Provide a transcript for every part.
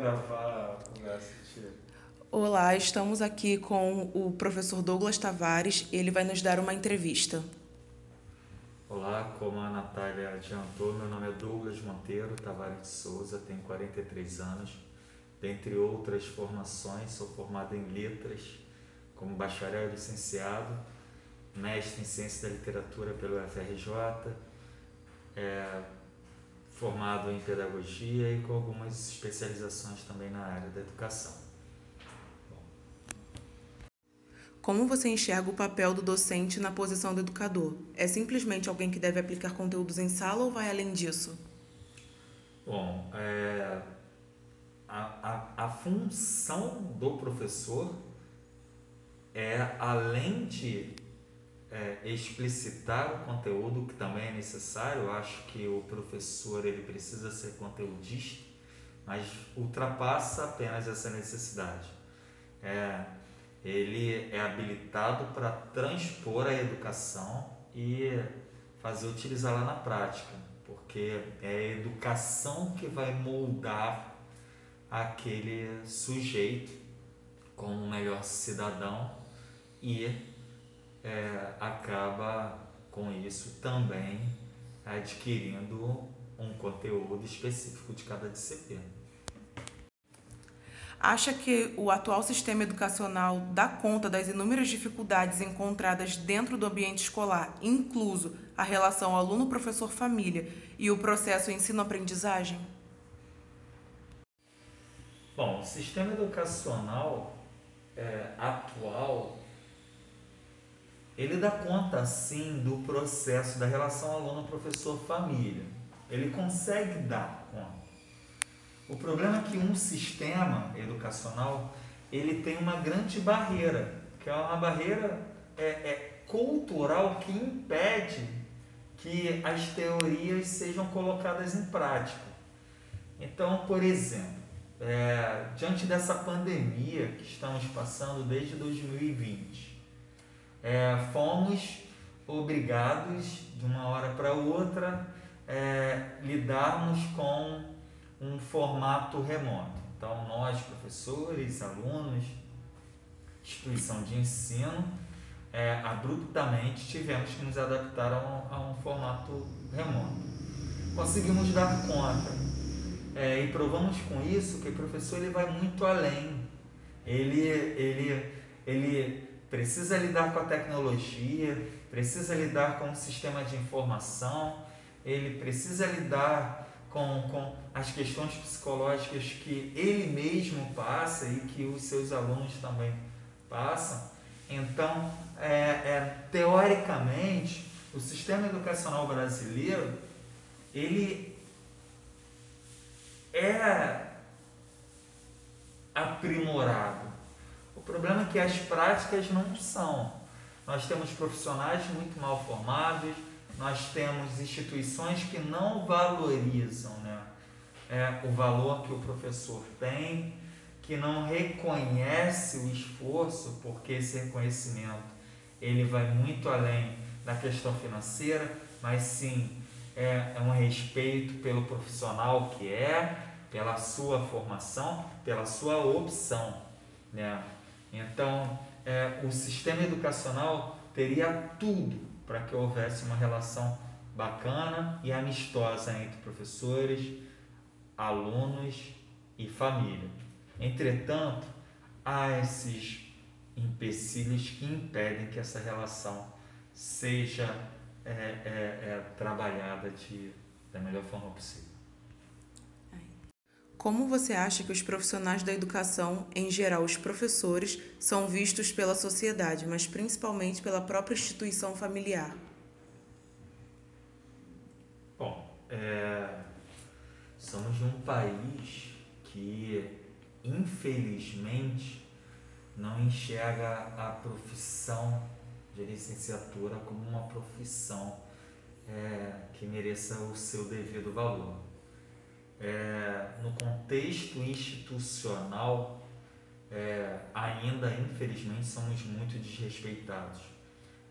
gravar assistir. Olá, estamos aqui com o professor Douglas Tavares. Ele vai nos dar uma entrevista. Olá, como a Natália adiantou, meu nome é Douglas Monteiro Tavares de Souza, tenho 43 anos. Dentre outras formações, sou formado em letras, como bacharel e licenciado, mestre em ciência da literatura pelo FRJ, é, formado em pedagogia e com algumas especializações também na área da educação. Como você enxerga o papel do docente na posição do educador? É simplesmente alguém que deve aplicar conteúdos em sala ou vai além disso? Bom, é, a, a, a função do professor é, além de é, explicitar o conteúdo, que também é necessário, eu acho que o professor ele precisa ser conteudista, mas ultrapassa apenas essa necessidade. É, ele é habilitado para transpor a educação e fazer utilizá-la na prática, porque é a educação que vai moldar aquele sujeito como um melhor cidadão e é, acaba com isso também adquirindo um conteúdo específico de cada disciplina. Acha que o atual sistema educacional dá conta das inúmeras dificuldades encontradas dentro do ambiente escolar, incluso a relação aluno-professor-família e o processo ensino-aprendizagem? Bom, o sistema educacional é, atual ele dá conta sim do processo da relação aluno-professor-família. Ele consegue dar conta. O problema é que um sistema educacional ele tem uma grande barreira, que é uma barreira é, é cultural que impede que as teorias sejam colocadas em prática. Então, por exemplo, é, diante dessa pandemia que estamos passando desde 2020, é, fomos obrigados, de uma hora para outra, é, lidarmos com um formato remoto. Então, nós, professores, alunos, instituição de ensino, é, abruptamente tivemos que nos adaptar a um, a um formato remoto. Conseguimos dar conta é, e provamos com isso que o professor ele vai muito além. Ele, ele, ele precisa lidar com a tecnologia, precisa lidar com o sistema de informação, ele precisa lidar com, com as questões psicológicas que ele mesmo passa e que os seus alunos também passam. Então, é, é, teoricamente, o sistema educacional brasileiro ele é aprimorado. O problema é que as práticas não são. Nós temos profissionais muito mal formados, nós temos instituições que não valorizam né, é, o valor que o professor tem, que não reconhece o esforço, porque esse reconhecimento ele vai muito além da questão financeira, mas sim é, é um respeito pelo profissional que é, pela sua formação, pela sua opção. Né? Então, é, o sistema educacional teria tudo para que houvesse uma relação bacana e amistosa entre professores, alunos e família. Entretanto, há esses empecilhos que impedem que essa relação seja é, é, é, trabalhada de, da melhor forma possível. Como você acha que os profissionais da educação, em geral os professores, são vistos pela sociedade, mas principalmente pela própria instituição familiar? Bom, é, somos um país que, infelizmente, não enxerga a profissão de licenciatura como uma profissão é, que mereça o seu devido valor é, no contexto institucional, é, ainda infelizmente somos muito desrespeitados.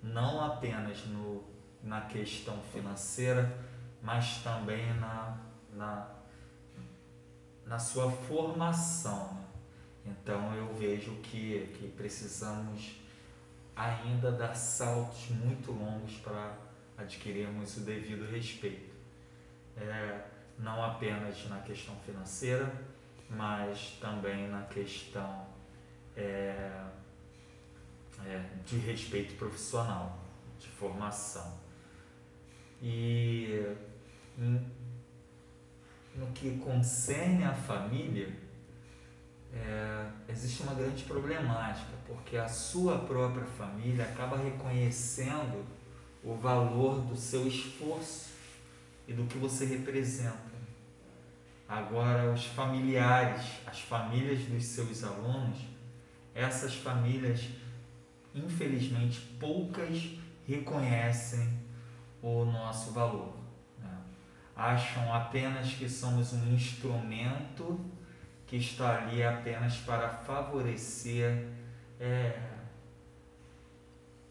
Não apenas no, na questão financeira, mas também na, na, na sua formação. Né? Então eu vejo que, que precisamos ainda dar saltos muito longos para adquirirmos o devido respeito. É, não apenas na questão financeira, mas também na questão é, é, de respeito profissional, de formação. E no que concerne a família, é, existe uma grande problemática, porque a sua própria família acaba reconhecendo o valor do seu esforço e do que você representa. Agora, os familiares, as famílias dos seus alunos, essas famílias, infelizmente, poucas reconhecem o nosso valor. Né? Acham apenas que somos um instrumento que está ali apenas para favorecer é,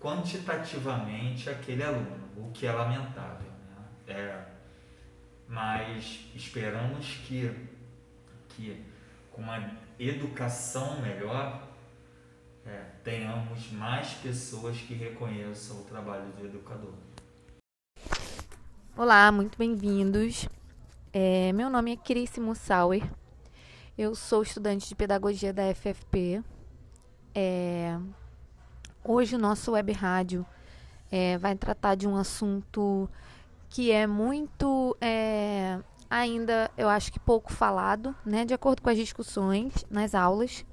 quantitativamente aquele aluno, o que é lamentável. Né? É, mas esperamos que, que com uma educação melhor é, tenhamos mais pessoas que reconheçam o trabalho do educador. Olá, muito bem-vindos. É, meu nome é Cris Mussauer. Eu sou estudante de pedagogia da FFP. É, hoje o nosso web rádio é, vai tratar de um assunto que é muito é, ainda, eu acho que pouco falado, né? De acordo com as discussões nas aulas.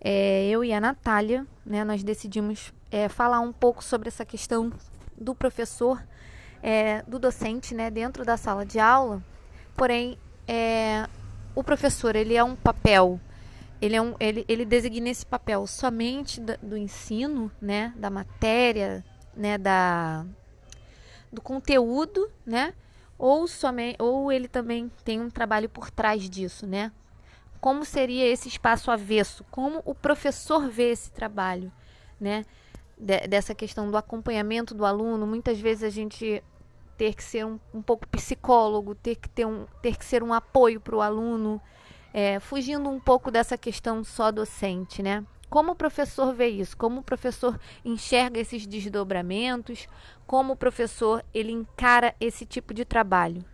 É, eu e a Natália, né, nós decidimos é, falar um pouco sobre essa questão do professor, é, do docente, né, dentro da sala de aula. Porém, é, o professor ele é um papel, ele, é um, ele, ele designa esse papel somente da, do ensino, né, da matéria, né, da do conteúdo, né? Ou somente, ou ele também tem um trabalho por trás disso, né? Como seria esse espaço avesso? Como o professor vê esse trabalho, né? De, dessa questão do acompanhamento do aluno, muitas vezes a gente ter que ser um, um pouco psicólogo, ter que ter um, ter que ser um apoio para o aluno, é, fugindo um pouco dessa questão só docente, né? Como o professor vê isso? Como o professor enxerga esses desdobramentos? Como o professor ele encara esse tipo de trabalho?